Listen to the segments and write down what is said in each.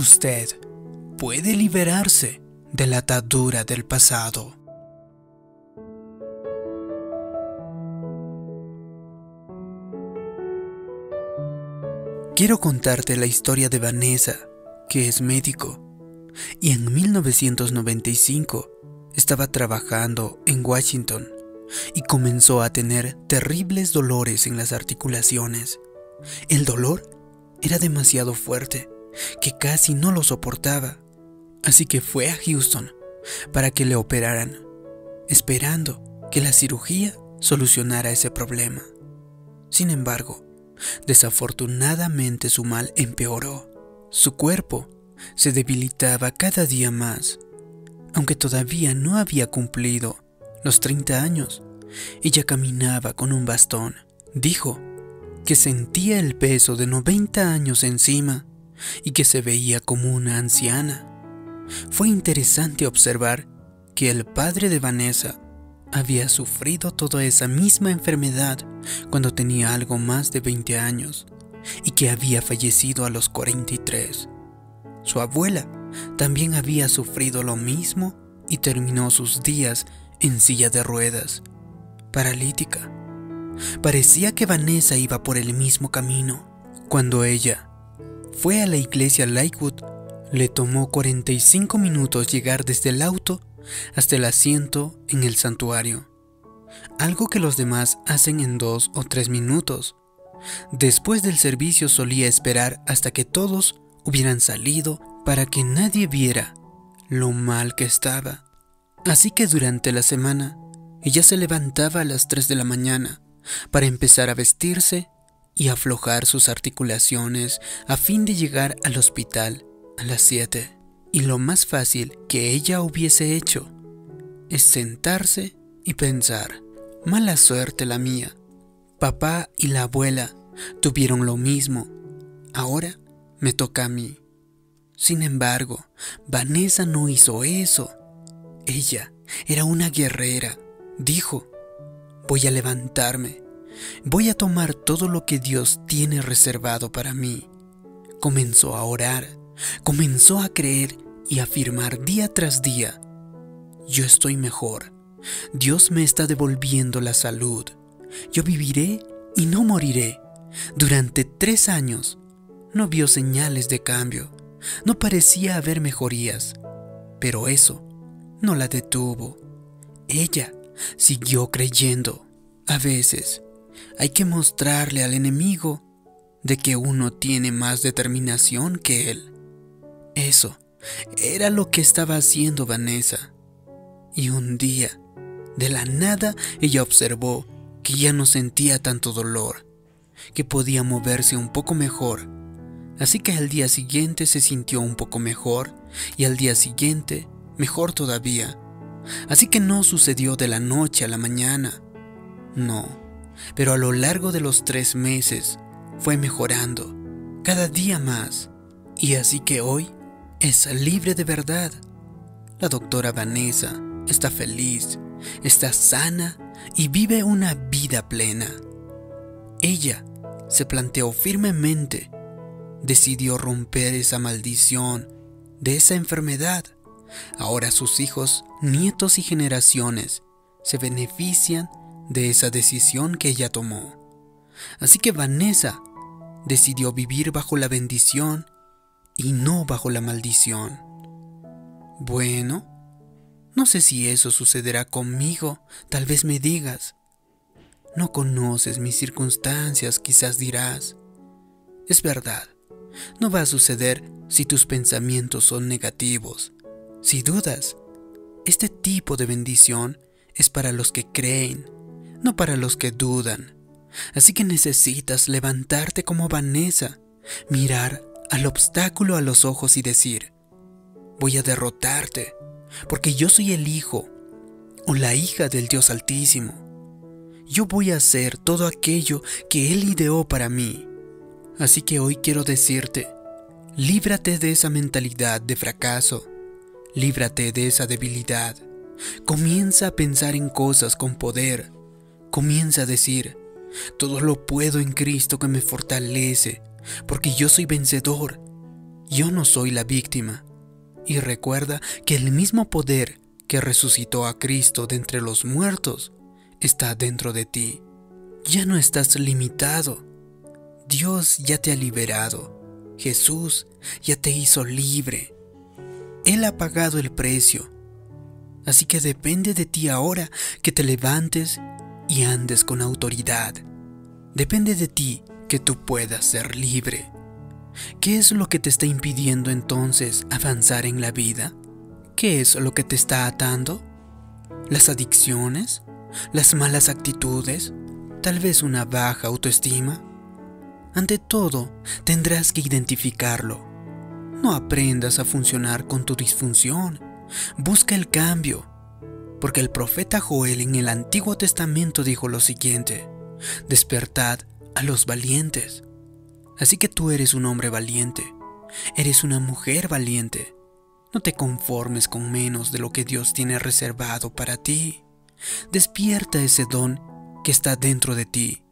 usted puede liberarse de la atadura del pasado. Quiero contarte la historia de Vanessa, que es médico, y en 1995 estaba trabajando en Washington y comenzó a tener terribles dolores en las articulaciones. El dolor era demasiado fuerte, que casi no lo soportaba, así que fue a Houston para que le operaran, esperando que la cirugía solucionara ese problema. Sin embargo, desafortunadamente su mal empeoró. Su cuerpo se debilitaba cada día más. Aunque todavía no había cumplido los 30 años, ella caminaba con un bastón. Dijo que sentía el peso de 90 años encima y que se veía como una anciana. Fue interesante observar que el padre de Vanessa había sufrido toda esa misma enfermedad cuando tenía algo más de 20 años y que había fallecido a los 43. Su abuela también había sufrido lo mismo y terminó sus días en silla de ruedas, paralítica. Parecía que Vanessa iba por el mismo camino. Cuando ella fue a la iglesia Lakewood, le tomó 45 minutos llegar desde el auto hasta el asiento en el santuario, algo que los demás hacen en dos o tres minutos. Después del servicio solía esperar hasta que todos hubieran salido para que nadie viera lo mal que estaba. Así que durante la semana, ella se levantaba a las 3 de la mañana para empezar a vestirse y aflojar sus articulaciones a fin de llegar al hospital a las 7. Y lo más fácil que ella hubiese hecho es sentarse y pensar, mala suerte la mía. Papá y la abuela tuvieron lo mismo. Ahora me toca a mí. Sin embargo, Vanessa no hizo eso. Ella era una guerrera. Dijo, voy a levantarme. Voy a tomar todo lo que Dios tiene reservado para mí. Comenzó a orar, comenzó a creer y afirmar día tras día, yo estoy mejor. Dios me está devolviendo la salud. Yo viviré y no moriré. Durante tres años no vio señales de cambio, no parecía haber mejorías, pero eso no la detuvo. Ella siguió creyendo. A veces hay que mostrarle al enemigo de que uno tiene más determinación que él. Eso era lo que estaba haciendo Vanessa. Y un día, de la nada, ella observó que ya no sentía tanto dolor, que podía moverse un poco mejor Así que al día siguiente se sintió un poco mejor y al día siguiente mejor todavía. Así que no sucedió de la noche a la mañana. No, pero a lo largo de los tres meses fue mejorando, cada día más. Y así que hoy es libre de verdad. La doctora Vanessa está feliz, está sana y vive una vida plena. Ella se planteó firmemente decidió romper esa maldición de esa enfermedad. Ahora sus hijos, nietos y generaciones se benefician de esa decisión que ella tomó. Así que Vanessa decidió vivir bajo la bendición y no bajo la maldición. Bueno, no sé si eso sucederá conmigo, tal vez me digas. No conoces mis circunstancias, quizás dirás. Es verdad, no va a suceder si tus pensamientos son negativos. Si dudas, este tipo de bendición es para los que creen, no para los que dudan. Así que necesitas levantarte como Vanessa, mirar al obstáculo a los ojos y decir, voy a derrotarte, porque yo soy el hijo o la hija del Dios Altísimo. Yo voy a hacer todo aquello que Él ideó para mí. Así que hoy quiero decirte, líbrate de esa mentalidad de fracaso, líbrate de esa debilidad. Comienza a pensar en cosas con poder. Comienza a decir, todo lo puedo en Cristo que me fortalece, porque yo soy vencedor. yo no soy la víctima. Y recuerda que el mismo poder que resucitó a Cristo de entre los muertos está dentro de ti. Ya no estás limitado. Dios ya te ha liberado. Jesús ya te hizo libre. Él ha pagado el precio. Así que depende de ti ahora que te levantes y andes con autoridad. Depende de ti que tú puedas ser libre. ¿Qué es lo que te está impidiendo entonces avanzar en la vida? ¿Qué es lo que te está atando? ¿Las adicciones? ¿Las malas actitudes? ¿Tal vez una baja autoestima? Ante todo, tendrás que identificarlo. No aprendas a funcionar con tu disfunción. Busca el cambio. Porque el profeta Joel en el Antiguo Testamento dijo lo siguiente, despertad a los valientes. Así que tú eres un hombre valiente, eres una mujer valiente. No te conformes con menos de lo que Dios tiene reservado para ti. Despierta ese don que está dentro de ti.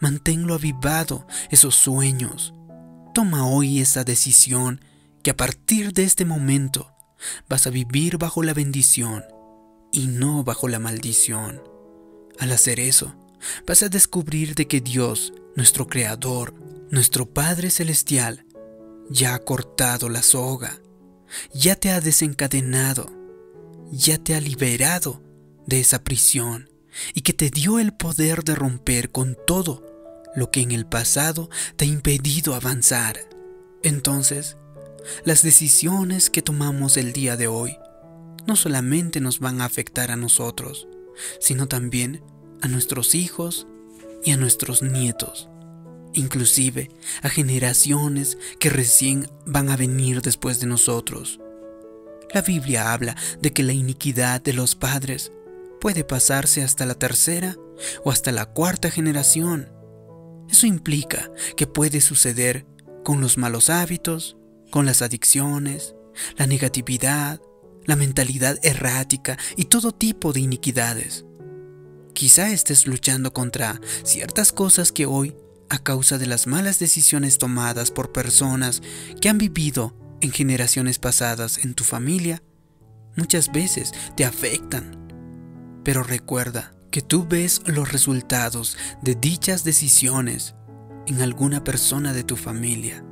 Manténlo avivado, esos sueños. Toma hoy esa decisión que a partir de este momento vas a vivir bajo la bendición y no bajo la maldición. Al hacer eso, vas a descubrir de que Dios, nuestro Creador, nuestro Padre Celestial, ya ha cortado la soga, ya te ha desencadenado, ya te ha liberado de esa prisión y que te dio el poder de romper con todo lo que en el pasado te ha impedido avanzar. Entonces, las decisiones que tomamos el día de hoy no solamente nos van a afectar a nosotros, sino también a nuestros hijos y a nuestros nietos, inclusive a generaciones que recién van a venir después de nosotros. La Biblia habla de que la iniquidad de los padres puede pasarse hasta la tercera o hasta la cuarta generación. Eso implica que puede suceder con los malos hábitos, con las adicciones, la negatividad, la mentalidad errática y todo tipo de iniquidades. Quizá estés luchando contra ciertas cosas que hoy, a causa de las malas decisiones tomadas por personas que han vivido en generaciones pasadas en tu familia, muchas veces te afectan. Pero recuerda que tú ves los resultados de dichas decisiones en alguna persona de tu familia.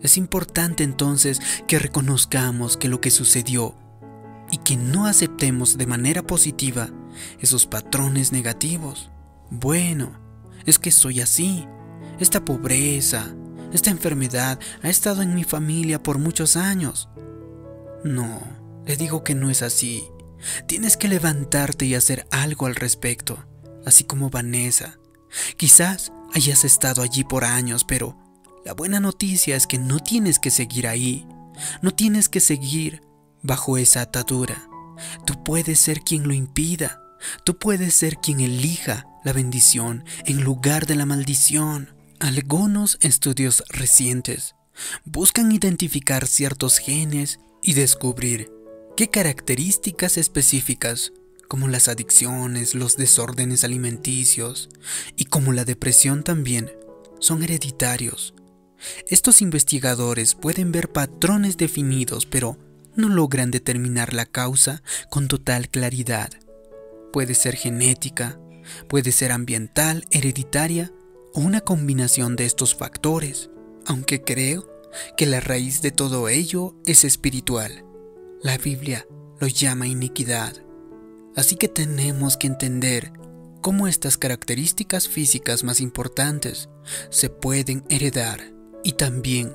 Es importante entonces que reconozcamos que lo que sucedió y que no aceptemos de manera positiva esos patrones negativos. Bueno, es que soy así. Esta pobreza, esta enfermedad ha estado en mi familia por muchos años. No, le digo que no es así. Tienes que levantarte y hacer algo al respecto, así como Vanessa. Quizás hayas estado allí por años, pero la buena noticia es que no tienes que seguir ahí. No tienes que seguir bajo esa atadura. Tú puedes ser quien lo impida. Tú puedes ser quien elija la bendición en lugar de la maldición. Algunos estudios recientes buscan identificar ciertos genes y descubrir qué características específicas, como las adicciones, los desórdenes alimenticios y como la depresión también, son hereditarios. Estos investigadores pueden ver patrones definidos, pero no logran determinar la causa con total claridad. Puede ser genética, puede ser ambiental, hereditaria o una combinación de estos factores, aunque creo que la raíz de todo ello es espiritual. La Biblia lo llama iniquidad. Así que tenemos que entender cómo estas características físicas más importantes se pueden heredar y también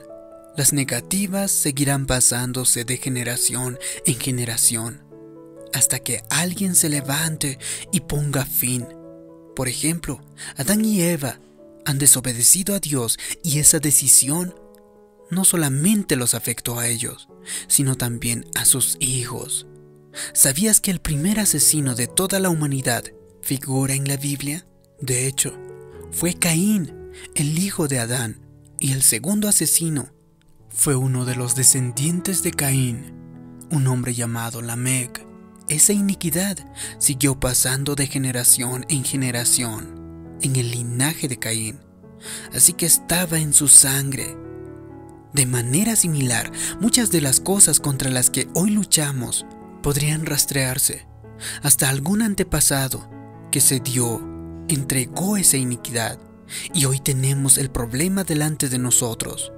las negativas seguirán pasándose de generación en generación hasta que alguien se levante y ponga fin. Por ejemplo, Adán y Eva han desobedecido a Dios y esa decisión no solamente los afectó a ellos, sino también a sus hijos. ¿Sabías que el primer asesino de toda la humanidad figura en la Biblia? De hecho, fue Caín, el hijo de Adán, y el segundo asesino fue uno de los descendientes de Caín, un hombre llamado Lamec. Esa iniquidad siguió pasando de generación en generación en el linaje de Caín, así que estaba en su sangre. De manera similar, muchas de las cosas contra las que hoy luchamos podrían rastrearse hasta algún antepasado que se dio, entregó esa iniquidad y hoy tenemos el problema delante de nosotros.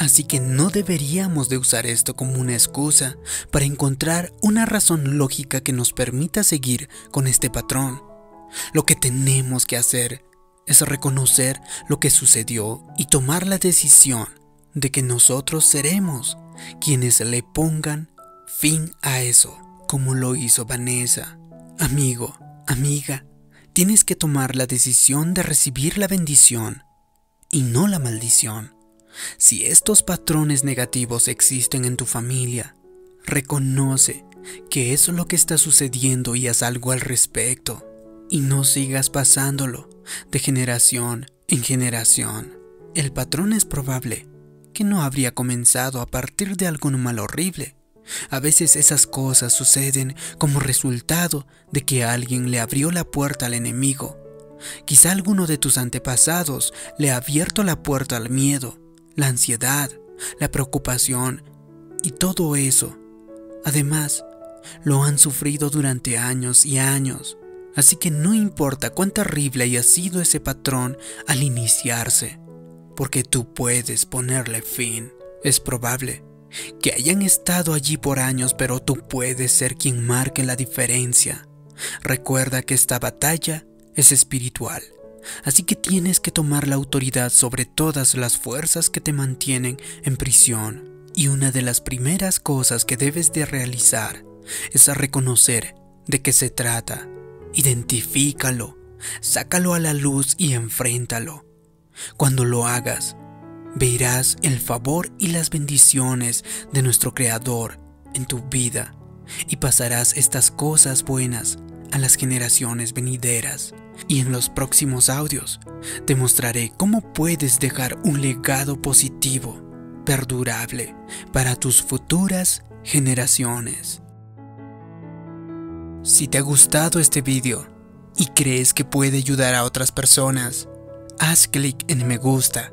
Así que no deberíamos de usar esto como una excusa para encontrar una razón lógica que nos permita seguir con este patrón. Lo que tenemos que hacer es reconocer lo que sucedió y tomar la decisión de que nosotros seremos quienes le pongan fin a eso, como lo hizo Vanessa. Amigo, amiga, tienes que tomar la decisión de recibir la bendición y no la maldición. Si estos patrones negativos existen en tu familia, reconoce que es lo que está sucediendo y haz algo al respecto. Y no sigas pasándolo de generación en generación. El patrón es probable que no habría comenzado a partir de algún mal horrible. A veces esas cosas suceden como resultado de que alguien le abrió la puerta al enemigo. Quizá alguno de tus antepasados le ha abierto la puerta al miedo, la ansiedad, la preocupación y todo eso. Además, lo han sufrido durante años y años. Así que no importa cuán terrible haya sido ese patrón al iniciarse, porque tú puedes ponerle fin. Es probable que hayan estado allí por años, pero tú puedes ser quien marque la diferencia. Recuerda que esta batalla es espiritual, así que tienes que tomar la autoridad sobre todas las fuerzas que te mantienen en prisión. Y una de las primeras cosas que debes de realizar es reconocer de qué se trata. Identifícalo, sácalo a la luz y enfréntalo. Cuando lo hagas, verás el favor y las bendiciones de nuestro Creador en tu vida y pasarás estas cosas buenas a las generaciones venideras. Y en los próximos audios te mostraré cómo puedes dejar un legado positivo, perdurable, para tus futuras generaciones. Si te ha gustado este video y crees que puede ayudar a otras personas, haz clic en me gusta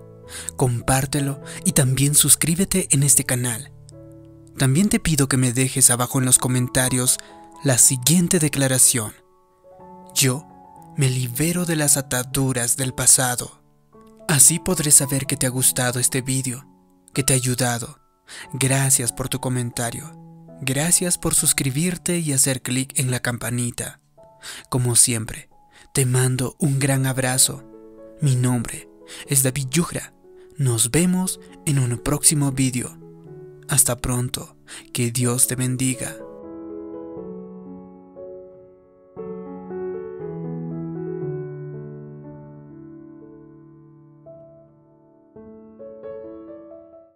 compártelo y también suscríbete en este canal. También te pido que me dejes abajo en los comentarios la siguiente declaración. Yo me libero de las ataduras del pasado. Así podré saber que te ha gustado este vídeo, que te ha ayudado. Gracias por tu comentario. Gracias por suscribirte y hacer clic en la campanita. Como siempre, te mando un gran abrazo. Mi nombre es David Yugra nos vemos en un próximo vídeo. Hasta pronto. Que Dios te bendiga.